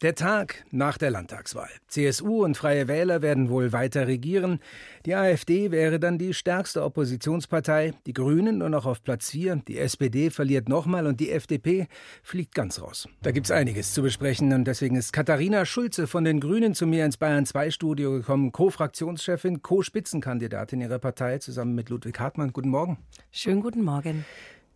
Der Tag nach der Landtagswahl. CSU und Freie Wähler werden wohl weiter regieren. Die AfD wäre dann die stärkste Oppositionspartei. Die Grünen nur noch auf Platz 4. Die SPD verliert nochmal und die FDP fliegt ganz raus. Da gibt's einiges zu besprechen und deswegen ist Katharina Schulze von den Grünen zu mir ins Bayern 2 Studio gekommen. Co-Fraktionschefin, Co-Spitzenkandidatin ihrer Partei zusammen mit Ludwig Hartmann. Guten Morgen. Schönen guten Morgen.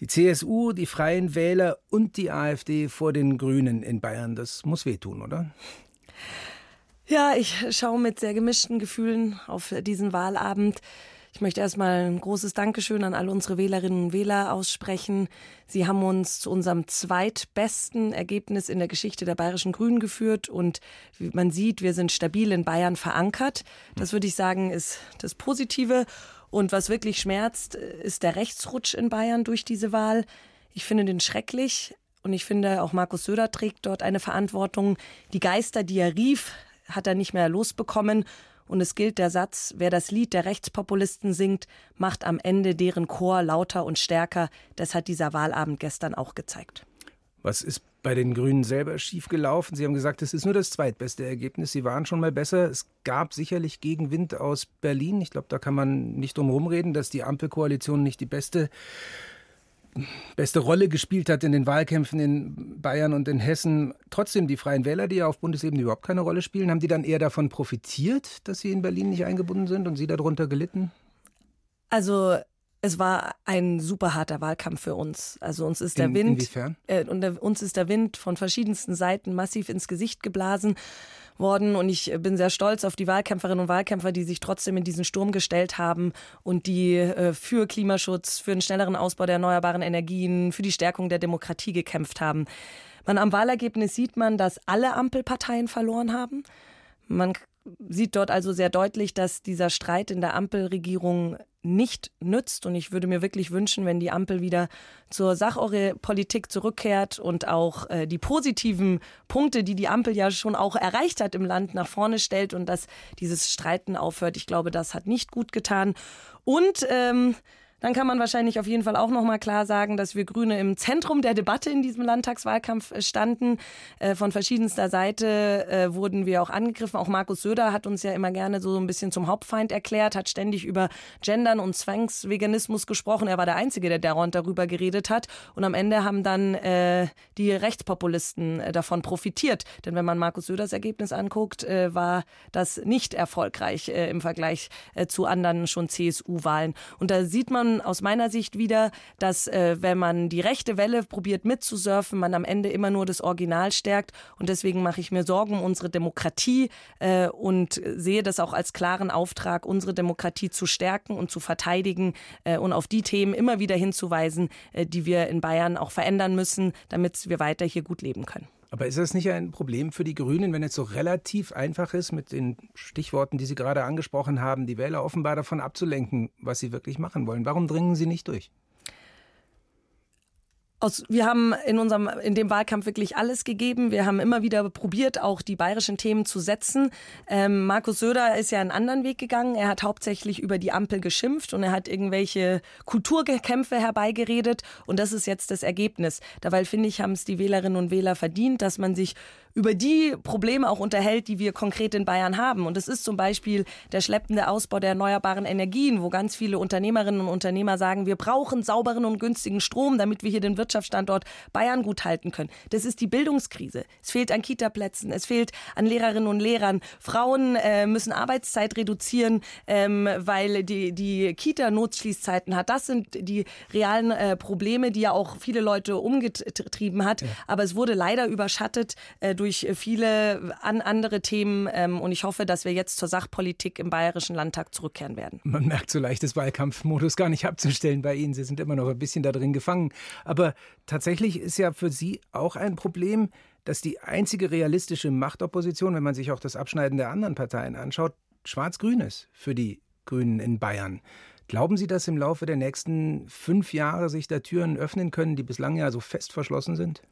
Die CSU, die Freien Wähler und die AfD vor den Grünen in Bayern. Das muss wehtun, oder? Ja, ich schaue mit sehr gemischten Gefühlen auf diesen Wahlabend. Ich möchte erstmal ein großes Dankeschön an alle unsere Wählerinnen und Wähler aussprechen. Sie haben uns zu unserem zweitbesten Ergebnis in der Geschichte der Bayerischen Grünen geführt und wie man sieht, wir sind stabil in Bayern verankert. Das würde ich sagen, ist das Positive. Und was wirklich schmerzt, ist der Rechtsrutsch in Bayern durch diese Wahl. Ich finde den schrecklich. Und ich finde, auch Markus Söder trägt dort eine Verantwortung. Die Geister, die er rief, hat er nicht mehr losbekommen. Und es gilt der Satz, wer das Lied der Rechtspopulisten singt, macht am Ende deren Chor lauter und stärker. Das hat dieser Wahlabend gestern auch gezeigt. Was ist bei den Grünen selber schiefgelaufen? Sie haben gesagt, es ist nur das zweitbeste Ergebnis. Sie waren schon mal besser. Es gab sicherlich Gegenwind aus Berlin. Ich glaube, da kann man nicht drum rumreden, dass die Ampelkoalition nicht die beste beste Rolle gespielt hat in den Wahlkämpfen in Bayern und in Hessen. Trotzdem die Freien Wähler, die ja auf Bundesebene überhaupt keine Rolle spielen, haben die dann eher davon profitiert, dass sie in Berlin nicht eingebunden sind und sie darunter gelitten? Also es war ein super harter Wahlkampf für uns. Also uns ist der in, Wind, inwiefern? Äh, und der, uns ist der Wind von verschiedensten Seiten massiv ins Gesicht geblasen worden und ich bin sehr stolz auf die Wahlkämpferinnen und Wahlkämpfer, die sich trotzdem in diesen Sturm gestellt haben und die äh, für Klimaschutz, für einen schnelleren Ausbau der erneuerbaren Energien, für die Stärkung der Demokratie gekämpft haben. Man am Wahlergebnis sieht man, dass alle Ampelparteien verloren haben. Man sieht dort also sehr deutlich, dass dieser Streit in der Ampelregierung nicht nützt. Und ich würde mir wirklich wünschen, wenn die Ampel wieder zur Sachpolitik zurückkehrt und auch äh, die positiven Punkte, die die Ampel ja schon auch erreicht hat im Land, nach vorne stellt und dass dieses Streiten aufhört. Ich glaube, das hat nicht gut getan. Und ähm, dann kann man wahrscheinlich auf jeden Fall auch noch mal klar sagen, dass wir Grüne im Zentrum der Debatte in diesem Landtagswahlkampf äh, standen. Äh, von verschiedenster Seite äh, wurden wir auch angegriffen. Auch Markus Söder hat uns ja immer gerne so ein bisschen zum Hauptfeind erklärt, hat ständig über Gendern und Zwangsveganismus gesprochen. Er war der Einzige, der darüber geredet hat. Und am Ende haben dann die Rechtspopulisten davon profitiert. Denn wenn man Markus Söders Ergebnis anguckt, war das nicht erfolgreich im Vergleich zu anderen schon CSU-Wahlen. Und da sieht man schon aus meiner Sicht wieder, dass äh, wenn man die rechte Welle probiert mitzusurfen, man am Ende immer nur das Original stärkt. Und deswegen mache ich mir Sorgen um unsere Demokratie äh, und sehe das auch als klaren Auftrag, unsere Demokratie zu stärken und zu verteidigen äh, und auf die Themen immer wieder hinzuweisen, äh, die wir in Bayern auch verändern müssen, damit wir weiter hier gut leben können. Aber ist das nicht ein Problem für die Grünen, wenn es so relativ einfach ist, mit den Stichworten, die Sie gerade angesprochen haben, die Wähler offenbar davon abzulenken, was sie wirklich machen wollen? Warum dringen sie nicht durch? Aus, wir haben in unserem, in dem Wahlkampf wirklich alles gegeben. Wir haben immer wieder probiert, auch die bayerischen Themen zu setzen. Ähm, Markus Söder ist ja einen anderen Weg gegangen. Er hat hauptsächlich über die Ampel geschimpft und er hat irgendwelche Kulturkämpfe herbeigeredet. Und das ist jetzt das Ergebnis. Dabei finde ich, haben es die Wählerinnen und Wähler verdient, dass man sich über die Probleme auch unterhält, die wir konkret in Bayern haben. Und es ist zum Beispiel der schleppende Ausbau der erneuerbaren Energien, wo ganz viele Unternehmerinnen und Unternehmer sagen, wir brauchen sauberen und günstigen Strom, damit wir hier den Wirtschaftsstandort Bayern gut halten können. Das ist die Bildungskrise. Es fehlt an Kitaplätzen, es fehlt an Lehrerinnen und Lehrern. Frauen äh, müssen Arbeitszeit reduzieren, ähm, weil die, die Kita Notschließzeiten hat. Das sind die realen äh, Probleme, die ja auch viele Leute umgetrieben hat. Ja. Aber es wurde leider überschattet äh, durch durch viele an andere Themen. Ähm, und ich hoffe, dass wir jetzt zur Sachpolitik im Bayerischen Landtag zurückkehren werden. Man merkt so leicht das Wahlkampfmodus gar nicht abzustellen bei Ihnen. Sie sind immer noch ein bisschen da drin gefangen. Aber tatsächlich ist ja für Sie auch ein Problem, dass die einzige realistische Machtopposition, wenn man sich auch das Abschneiden der anderen Parteien anschaut, schwarz-grün ist für die Grünen in Bayern. Glauben Sie, dass im Laufe der nächsten fünf Jahre sich da Türen öffnen können, die bislang ja so fest verschlossen sind?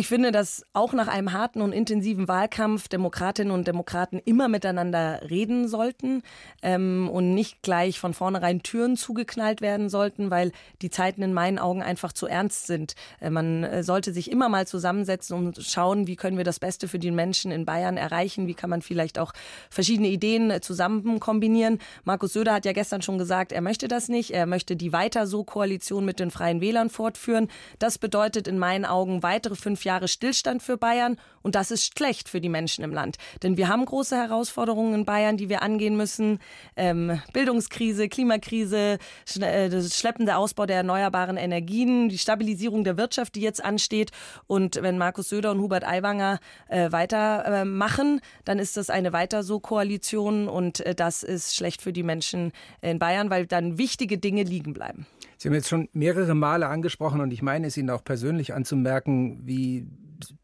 Ich finde, dass auch nach einem harten und intensiven Wahlkampf Demokratinnen und Demokraten immer miteinander reden sollten ähm, und nicht gleich von vornherein Türen zugeknallt werden sollten, weil die Zeiten in meinen Augen einfach zu ernst sind. Äh, man äh, sollte sich immer mal zusammensetzen und schauen, wie können wir das Beste für die Menschen in Bayern erreichen, wie kann man vielleicht auch verschiedene Ideen äh, zusammen kombinieren. Markus Söder hat ja gestern schon gesagt, er möchte das nicht, er möchte die weiter so Koalition mit den Freien Wählern fortführen. Das bedeutet in meinen Augen weitere fünf fünf Jahre Stillstand für Bayern und das ist schlecht für die Menschen im Land. Denn wir haben große Herausforderungen in Bayern, die wir angehen müssen. Ähm, Bildungskrise, Klimakrise, äh, das schleppende Ausbau der erneuerbaren Energien, die Stabilisierung der Wirtschaft, die jetzt ansteht. Und wenn Markus Söder und Hubert Aiwanger äh, weitermachen, äh, dann ist das eine weiter so Koalition und äh, das ist schlecht für die Menschen in Bayern, weil dann wichtige Dinge liegen bleiben. Sie haben jetzt schon mehrere Male angesprochen und ich meine es Ihnen auch persönlich anzumerken, wie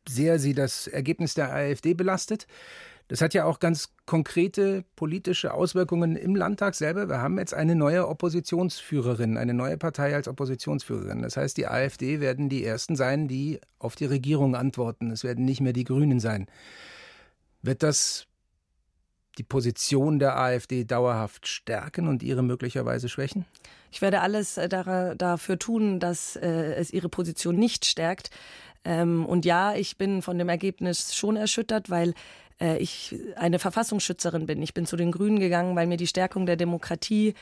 sehr Sie das Ergebnis der AfD belastet. Das hat ja auch ganz konkrete politische Auswirkungen im Landtag selber. Wir haben jetzt eine neue Oppositionsführerin, eine neue Partei als Oppositionsführerin. Das heißt, die AfD werden die Ersten sein, die auf die Regierung antworten. Es werden nicht mehr die Grünen sein. Wird das die Position der AfD dauerhaft stärken und ihre möglicherweise schwächen? Ich werde alles äh, dafür tun, dass äh, es ihre Position nicht stärkt. Ähm, und ja, ich bin von dem Ergebnis schon erschüttert, weil äh, ich eine Verfassungsschützerin bin. Ich bin zu den Grünen gegangen, weil mir die Stärkung der Demokratie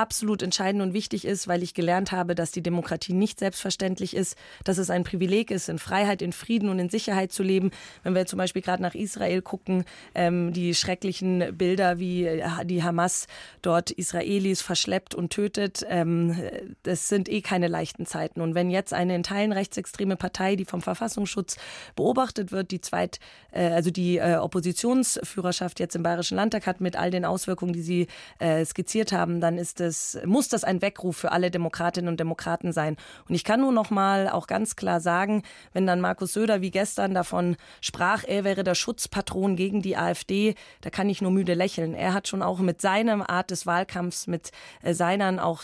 absolut entscheidend und wichtig ist, weil ich gelernt habe, dass die Demokratie nicht selbstverständlich ist, dass es ein Privileg ist, in Freiheit, in Frieden und in Sicherheit zu leben. Wenn wir zum Beispiel gerade nach Israel gucken, ähm, die schrecklichen Bilder, wie äh, die Hamas dort Israelis verschleppt und tötet, ähm, das sind eh keine leichten Zeiten. Und wenn jetzt eine in Teilen rechtsextreme Partei, die vom Verfassungsschutz beobachtet wird, die zweit, äh, also die äh, Oppositionsführerschaft jetzt im Bayerischen Landtag hat mit all den Auswirkungen, die Sie äh, skizziert haben, dann ist es es, muss das ein Weckruf für alle Demokratinnen und Demokraten sein. Und ich kann nur noch mal auch ganz klar sagen, wenn dann Markus Söder wie gestern davon sprach, er wäre der Schutzpatron gegen die AfD, da kann ich nur müde lächeln. Er hat schon auch mit seiner Art des Wahlkampfs, mit äh, seinen auch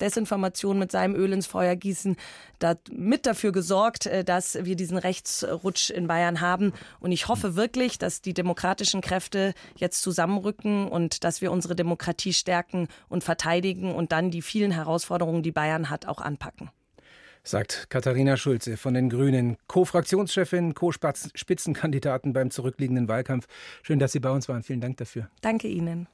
Desinformation mit seinem Öl ins Feuer gießen, da mit dafür gesorgt, äh, dass wir diesen Rechtsrutsch in Bayern haben. Und ich hoffe wirklich, dass die demokratischen Kräfte jetzt zusammenrücken und dass wir unsere Demokratie stärken und verteidigen und dann die vielen Herausforderungen, die Bayern hat, auch anpacken sagt Katharina Schulze von den Grünen, Co-Fraktionschefin, Co-Spitzenkandidaten beim zurückliegenden Wahlkampf. Schön, dass Sie bei uns waren. Vielen Dank dafür. Danke Ihnen.